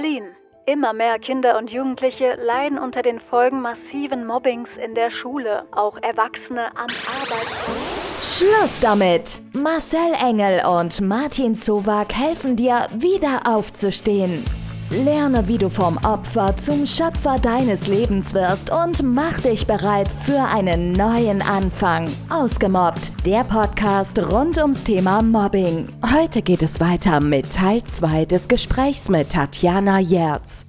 Berlin. Immer mehr Kinder und Jugendliche leiden unter den Folgen massiven Mobbings in der Schule, auch Erwachsene am Arbeitsplatz. Schluss damit! Marcel Engel und Martin Zowak helfen dir, wieder aufzustehen. Lerne, wie du vom Opfer zum Schöpfer deines Lebens wirst und mach dich bereit für einen neuen Anfang. Ausgemobbt, der Podcast rund ums Thema Mobbing. Heute geht es weiter mit Teil 2 des Gesprächs mit Tatjana Jerz.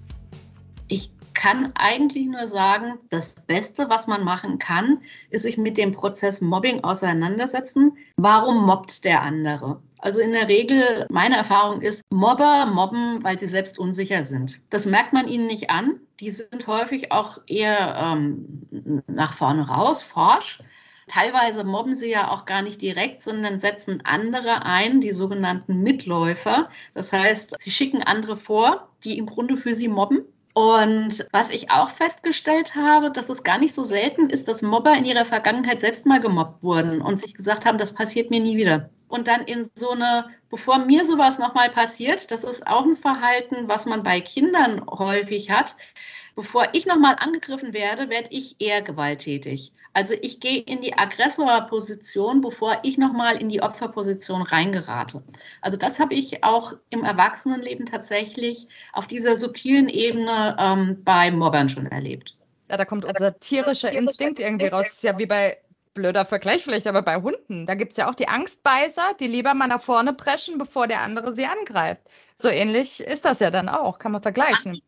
Ich kann eigentlich nur sagen, das Beste, was man machen kann, ist sich mit dem Prozess Mobbing auseinandersetzen. Warum mobbt der andere? Also in der Regel, meine Erfahrung ist, Mobber mobben, weil sie selbst unsicher sind. Das merkt man ihnen nicht an. Die sind häufig auch eher ähm, nach vorne raus, forsch. Teilweise mobben sie ja auch gar nicht direkt, sondern setzen andere ein, die sogenannten Mitläufer. Das heißt, sie schicken andere vor, die im Grunde für sie mobben. Und was ich auch festgestellt habe, dass es gar nicht so selten ist, dass Mobber in ihrer Vergangenheit selbst mal gemobbt wurden und sich gesagt haben, das passiert mir nie wieder und dann in so eine, bevor mir sowas nochmal passiert, das ist auch ein Verhalten, was man bei Kindern häufig hat. Bevor ich nochmal angegriffen werde, werde ich eher gewalttätig. Also ich gehe in die Aggressorposition, bevor ich nochmal in die Opferposition reingerate. Also das habe ich auch im Erwachsenenleben tatsächlich auf dieser subtilen Ebene ähm, bei Mobbern schon erlebt. Ja, da kommt unser tierischer Instinkt irgendwie raus. Das ist ja wie bei blöder Vergleich vielleicht, aber bei Hunden, da gibt es ja auch die Angstbeißer, die lieber mal nach vorne preschen, bevor der andere sie angreift. So ähnlich ist das ja dann auch, kann man vergleichen.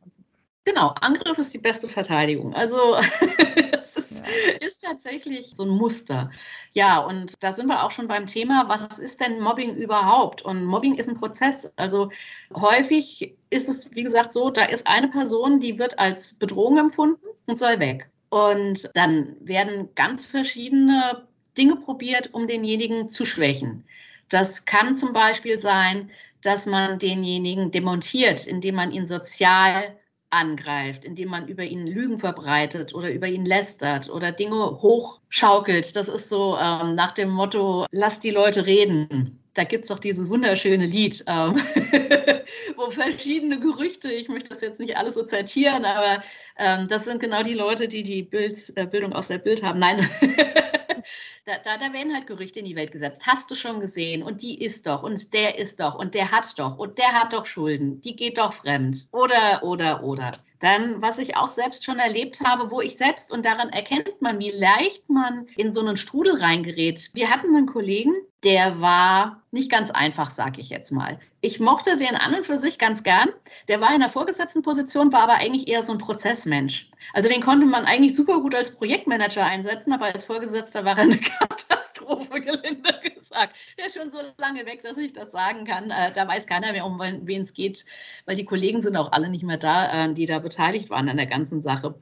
Genau, Angriff ist die beste Verteidigung. Also es ist, ja. ist, tatsächlich so ein Muster. Ja, und da sind wir auch schon beim Thema, was ist denn Mobbing überhaupt? Und Mobbing ist ein Prozess. Also häufig ist es, wie gesagt, so, da ist eine Person, die wird als Bedrohung empfunden und soll weg. Und dann werden ganz verschiedene Dinge probiert, um denjenigen zu schwächen. Das kann zum Beispiel sein, dass man denjenigen demontiert, indem man ihn sozial angreift, indem man über ihn Lügen verbreitet oder über ihn lästert oder Dinge hochschaukelt. Das ist so ähm, nach dem Motto, lass die Leute reden. Da gibt es doch dieses wunderschöne Lied, ähm, wo verschiedene Gerüchte, ich möchte das jetzt nicht alles so zitieren, aber ähm, das sind genau die Leute, die die Bild, äh, Bildung aus der Bild haben. Nein. Da, da, da, werden halt Gerüchte in die Welt gesetzt. Hast du schon gesehen? Und die ist doch, und der ist doch, und der hat doch, und der hat doch Schulden. Die geht doch fremd. Oder, oder, oder. Dann, was ich auch selbst schon erlebt habe, wo ich selbst, und daran erkennt man, wie leicht man in so einen Strudel reingerät. Wir hatten einen Kollegen, der war nicht ganz einfach, sage ich jetzt mal. Ich mochte den an und für sich ganz gern. Der war in der vorgesetzten Position, war aber eigentlich eher so ein Prozessmensch. Also den konnte man eigentlich super gut als Projektmanager einsetzen, aber als Vorgesetzter war er eine Katastrophe, gelinde gesagt. Der ist schon so lange weg, dass ich das sagen kann. Äh, da weiß keiner mehr, um wen es geht, weil die Kollegen sind auch alle nicht mehr da, äh, die da beteiligt waren an der ganzen Sache.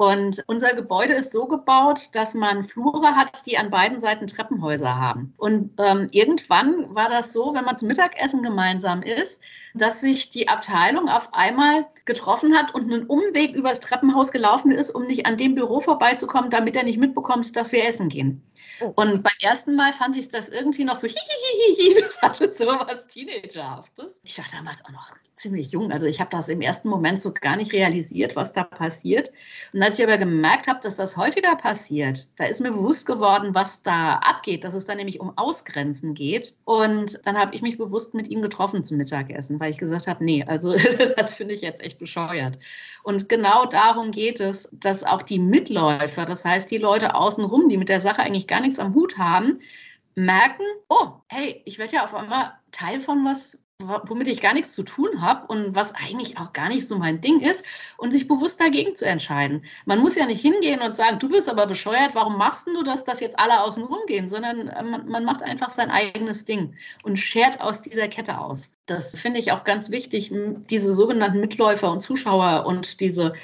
Und unser Gebäude ist so gebaut, dass man Flure hat, die an beiden Seiten Treppenhäuser haben. Und ähm, irgendwann war das so, wenn man zum Mittagessen gemeinsam ist, dass sich die Abteilung auf einmal getroffen hat und einen Umweg übers Treppenhaus gelaufen ist, um nicht an dem Büro vorbeizukommen, damit er nicht mitbekommt, dass wir essen gehen. Oh. Und beim ersten Mal fand ich das irgendwie noch so, hihihihi, das hatte so was Teenagerhaftes. Ich war damals auch noch ziemlich jung. Also ich habe das im ersten Moment so gar nicht realisiert, was da passiert. Und als ich aber gemerkt habe, dass das häufiger passiert, da ist mir bewusst geworden, was da abgeht, dass es da nämlich um Ausgrenzen geht. Und dann habe ich mich bewusst mit ihm getroffen zum Mittagessen, weil ich gesagt habe, nee, also das finde ich jetzt echt bescheuert. Und genau darum geht es, dass auch die Mitläufer, das heißt die Leute außenrum, die mit der Sache eigentlich gar nichts am Hut haben, merken, oh, hey, ich werde ja auf einmal Teil von was womit ich gar nichts zu tun habe und was eigentlich auch gar nicht so mein Ding ist und sich bewusst dagegen zu entscheiden. Man muss ja nicht hingehen und sagen, du bist aber bescheuert, warum machst du das, dass jetzt alle außen rumgehen, sondern äh, man, man macht einfach sein eigenes Ding und schert aus dieser Kette aus. Das finde ich auch ganz wichtig, diese sogenannten Mitläufer und Zuschauer und diese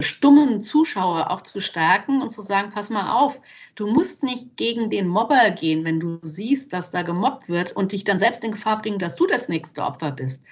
stummen Zuschauer auch zu stärken und zu sagen, pass mal auf, du musst nicht gegen den Mobber gehen, wenn du siehst, dass da gemobbt wird und dich dann selbst in Gefahr bringen, dass du das nächste Opfer bist.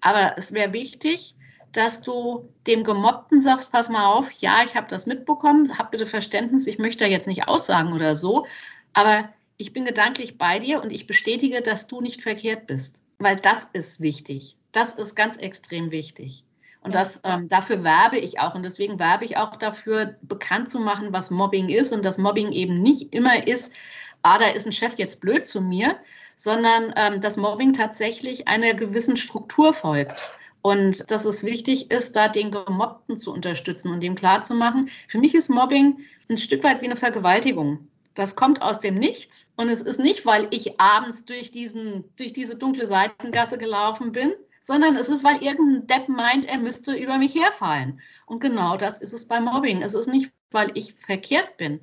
Aber es wäre wichtig, dass du dem Gemobbten sagst, pass mal auf, ja, ich habe das mitbekommen, hab bitte Verständnis, ich möchte da jetzt nicht aussagen oder so, aber ich bin gedanklich bei dir und ich bestätige, dass du nicht verkehrt bist, weil das ist wichtig. Das ist ganz extrem wichtig. Und das, ähm, dafür werbe ich auch. Und deswegen werbe ich auch dafür, bekannt zu machen, was Mobbing ist. Und dass Mobbing eben nicht immer ist, ah, da ist ein Chef jetzt blöd zu mir, sondern ähm, dass Mobbing tatsächlich einer gewissen Struktur folgt. Und dass es wichtig ist, da den Gemobbten zu unterstützen und dem klarzumachen. Für mich ist Mobbing ein Stück weit wie eine Vergewaltigung. Das kommt aus dem Nichts. Und es ist nicht, weil ich abends durch, diesen, durch diese dunkle Seitengasse gelaufen bin, sondern es ist, weil irgendein Depp meint, er müsste über mich herfallen. Und genau das ist es bei Mobbing. Es ist nicht, weil ich verkehrt bin.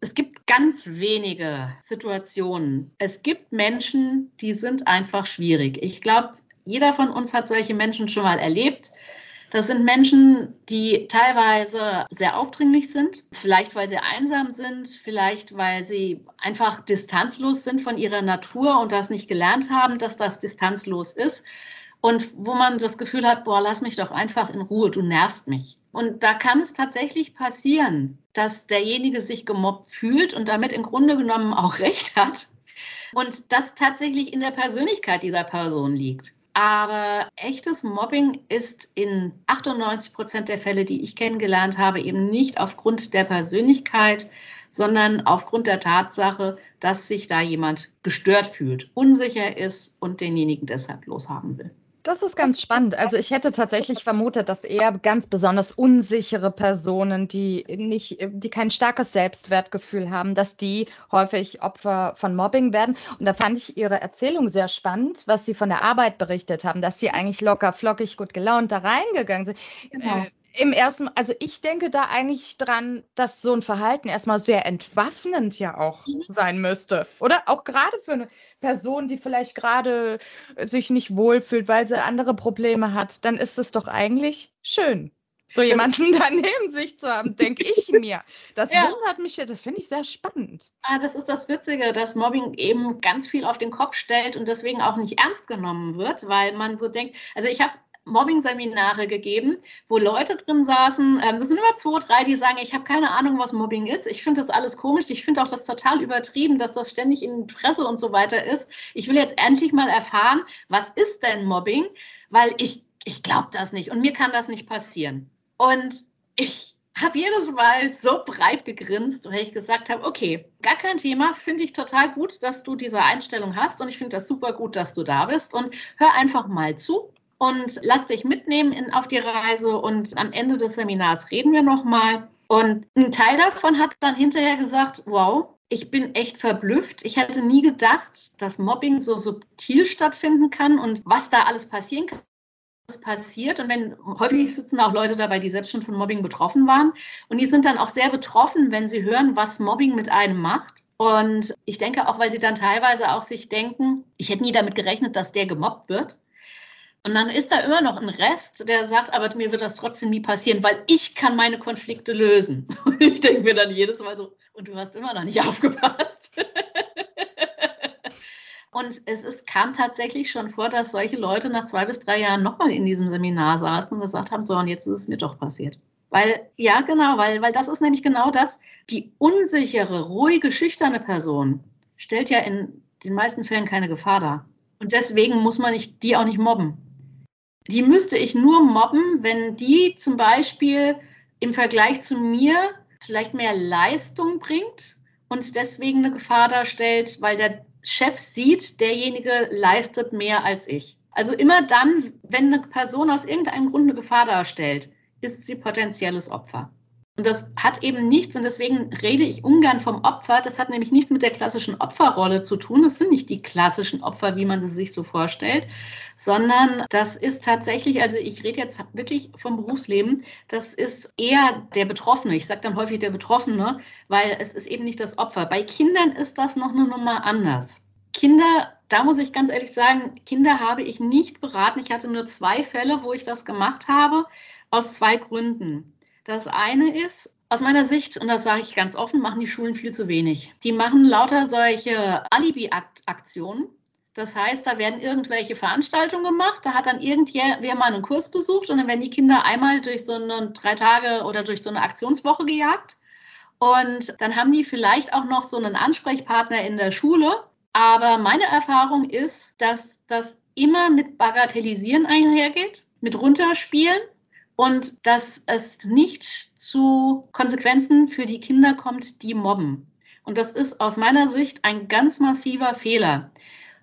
Es gibt ganz wenige Situationen. Es gibt Menschen, die sind einfach schwierig. Ich glaube, jeder von uns hat solche Menschen schon mal erlebt. Das sind Menschen, die teilweise sehr aufdringlich sind, vielleicht weil sie einsam sind, vielleicht weil sie einfach distanzlos sind von ihrer Natur und das nicht gelernt haben, dass das distanzlos ist. Und wo man das Gefühl hat, boah, lass mich doch einfach in Ruhe, du nervst mich. Und da kann es tatsächlich passieren, dass derjenige sich gemobbt fühlt und damit im Grunde genommen auch recht hat. Und das tatsächlich in der Persönlichkeit dieser Person liegt. Aber echtes Mobbing ist in 98 Prozent der Fälle, die ich kennengelernt habe, eben nicht aufgrund der Persönlichkeit, sondern aufgrund der Tatsache, dass sich da jemand gestört fühlt, unsicher ist und denjenigen deshalb loshaben will. Das ist ganz spannend. Also ich hätte tatsächlich vermutet, dass eher ganz besonders unsichere Personen, die nicht, die kein starkes Selbstwertgefühl haben, dass die häufig Opfer von Mobbing werden. Und da fand ich Ihre Erzählung sehr spannend, was Sie von der Arbeit berichtet haben, dass Sie eigentlich locker, flockig, gut gelaunt da reingegangen sind. Genau. Äh, im ersten, also ich denke da eigentlich dran, dass so ein Verhalten erstmal sehr entwaffnend ja auch mhm. sein müsste. Oder auch gerade für eine Person, die vielleicht gerade sich nicht wohlfühlt, weil sie andere Probleme hat, dann ist es doch eigentlich schön, so jemanden da neben sich zu haben, denke ich mir. Das ja. wundert mich ja, das finde ich sehr spannend. Ah, das ist das Witzige, dass Mobbing eben ganz viel auf den Kopf stellt und deswegen auch nicht ernst genommen wird, weil man so denkt, also ich habe Mobbing-Seminare gegeben, wo Leute drin saßen. Ähm, das sind immer zwei, drei, die sagen, ich habe keine Ahnung, was Mobbing ist. Ich finde das alles komisch. Ich finde auch das total übertrieben, dass das ständig in Presse und so weiter ist. Ich will jetzt endlich mal erfahren, was ist denn Mobbing? Weil ich, ich glaube das nicht und mir kann das nicht passieren. Und ich habe jedes Mal so breit gegrinst, weil ich gesagt habe, okay, gar kein Thema, finde ich total gut, dass du diese Einstellung hast und ich finde das super gut, dass du da bist und hör einfach mal zu und lass dich mitnehmen in, auf die Reise und am Ende des Seminars reden wir nochmal. Und ein Teil davon hat dann hinterher gesagt, wow, ich bin echt verblüfft. Ich hätte nie gedacht, dass Mobbing so subtil stattfinden kann und was da alles passieren kann passiert. Und wenn häufig sitzen auch Leute dabei, die selbst schon von Mobbing betroffen waren. Und die sind dann auch sehr betroffen, wenn sie hören, was Mobbing mit einem macht. Und ich denke auch, weil sie dann teilweise auch sich denken, ich hätte nie damit gerechnet, dass der gemobbt wird. Und dann ist da immer noch ein Rest, der sagt, aber mir wird das trotzdem nie passieren, weil ich kann meine Konflikte lösen. Und ich denke mir dann jedes Mal so, und du hast immer noch nicht aufgepasst. Und es ist, kam tatsächlich schon vor, dass solche Leute nach zwei bis drei Jahren nochmal in diesem Seminar saßen und gesagt haben, so, und jetzt ist es mir doch passiert. Weil, ja, genau, weil, weil das ist nämlich genau das, die unsichere, ruhige, schüchterne Person stellt ja in den meisten Fällen keine Gefahr dar. Und deswegen muss man nicht, die auch nicht mobben die müsste ich nur mobben, wenn die zum Beispiel im Vergleich zu mir vielleicht mehr Leistung bringt und deswegen eine Gefahr darstellt, weil der Chef sieht, derjenige leistet mehr als ich. Also immer dann, wenn eine Person aus irgendeinem Grund eine Gefahr darstellt, ist sie potenzielles Opfer. Und das hat eben nichts, und deswegen rede ich ungern vom Opfer. Das hat nämlich nichts mit der klassischen Opferrolle zu tun. Das sind nicht die klassischen Opfer, wie man sie sich so vorstellt, sondern das ist tatsächlich, also ich rede jetzt wirklich vom Berufsleben, das ist eher der Betroffene. Ich sage dann häufig der Betroffene, weil es ist eben nicht das Opfer. Bei Kindern ist das noch eine Nummer anders. Kinder, da muss ich ganz ehrlich sagen, Kinder habe ich nicht beraten. Ich hatte nur zwei Fälle, wo ich das gemacht habe, aus zwei Gründen. Das eine ist, aus meiner Sicht, und das sage ich ganz offen, machen die Schulen viel zu wenig. Die machen lauter solche Alibi-Aktionen. Das heißt, da werden irgendwelche Veranstaltungen gemacht, da hat dann irgendwer mal einen Kurs besucht und dann werden die Kinder einmal durch so eine drei Tage oder durch so eine Aktionswoche gejagt. Und dann haben die vielleicht auch noch so einen Ansprechpartner in der Schule. Aber meine Erfahrung ist, dass das immer mit Bagatellisieren einhergeht, mit Runterspielen und dass es nicht zu Konsequenzen für die Kinder kommt, die mobben. Und das ist aus meiner Sicht ein ganz massiver Fehler.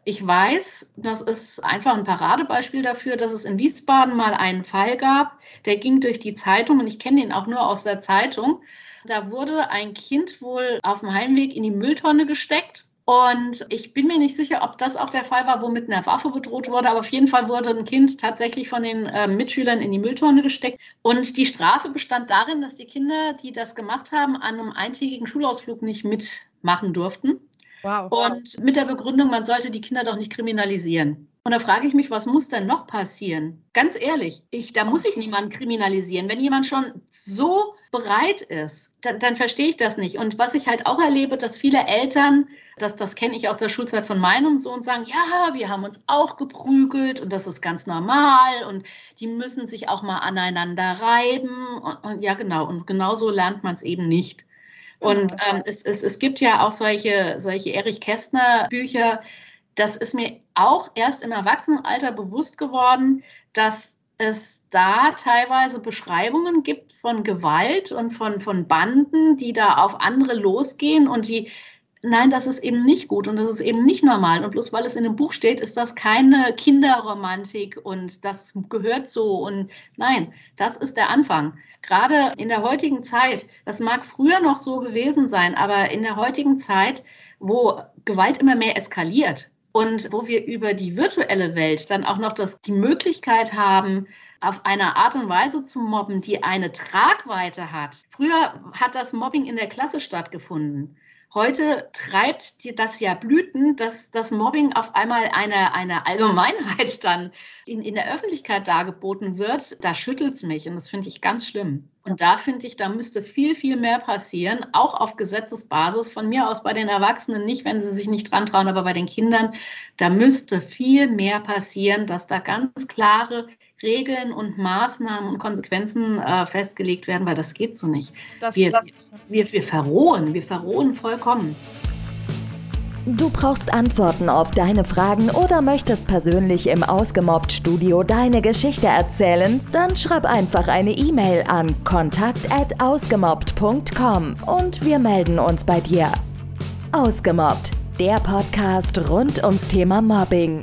Ich weiß, das ist einfach ein Paradebeispiel dafür, dass es in Wiesbaden mal einen Fall gab, der ging durch die Zeitung und ich kenne ihn auch nur aus der Zeitung. Da wurde ein Kind wohl auf dem Heimweg in die Mülltonne gesteckt und ich bin mir nicht sicher, ob das auch der Fall war, wo mit einer Waffe bedroht wurde, aber auf jeden Fall wurde ein Kind tatsächlich von den äh, Mitschülern in die Mülltonne gesteckt. Und die Strafe bestand darin, dass die Kinder, die das gemacht haben, an einem eintägigen Schulausflug nicht mitmachen durften. Wow. Und mit der Begründung, man sollte die Kinder doch nicht kriminalisieren. Und da frage ich mich, was muss denn noch passieren? Ganz ehrlich, ich, da muss ich niemanden kriminalisieren. Wenn jemand schon so bereit ist, dann, dann verstehe ich das nicht. Und was ich halt auch erlebe, dass viele Eltern, das, das kenne ich aus der Schulzeit von meinem Sohn, sagen, ja, wir haben uns auch geprügelt und das ist ganz normal und die müssen sich auch mal aneinander reiben. Und, und ja, genau. Und genauso lernt man es eben nicht. Und ähm, es, es, es gibt ja auch solche, solche Erich Kästner Bücher, das ist mir auch erst im Erwachsenenalter bewusst geworden, dass es da teilweise Beschreibungen gibt von Gewalt und von, von Banden, die da auf andere losgehen und die, nein, das ist eben nicht gut und das ist eben nicht normal. Und bloß weil es in einem Buch steht, ist das keine Kinderromantik und das gehört so. Und nein, das ist der Anfang. Gerade in der heutigen Zeit, das mag früher noch so gewesen sein, aber in der heutigen Zeit, wo Gewalt immer mehr eskaliert, und wo wir über die virtuelle Welt dann auch noch das, die Möglichkeit haben, auf eine Art und Weise zu mobben, die eine Tragweite hat. Früher hat das Mobbing in der Klasse stattgefunden. Heute treibt das ja Blüten, dass das Mobbing auf einmal eine, eine Allgemeinheit dann in, in der Öffentlichkeit dargeboten wird. Da schüttelt es mich und das finde ich ganz schlimm. Und da finde ich, da müsste viel, viel mehr passieren, auch auf Gesetzesbasis. Von mir aus bei den Erwachsenen nicht, wenn sie sich nicht dran trauen, aber bei den Kindern, da müsste viel mehr passieren, dass da ganz klare Regeln und Maßnahmen und Konsequenzen äh, festgelegt werden, weil das geht so nicht. Das, wir, das, wir, wir verrohen, wir verrohen vollkommen. Du brauchst Antworten auf deine Fragen oder möchtest persönlich im Ausgemobbt-Studio deine Geschichte erzählen? Dann schreib einfach eine E-Mail an kontakt@ausgemobbt.com und wir melden uns bei dir. Ausgemobbt, der Podcast rund ums Thema Mobbing.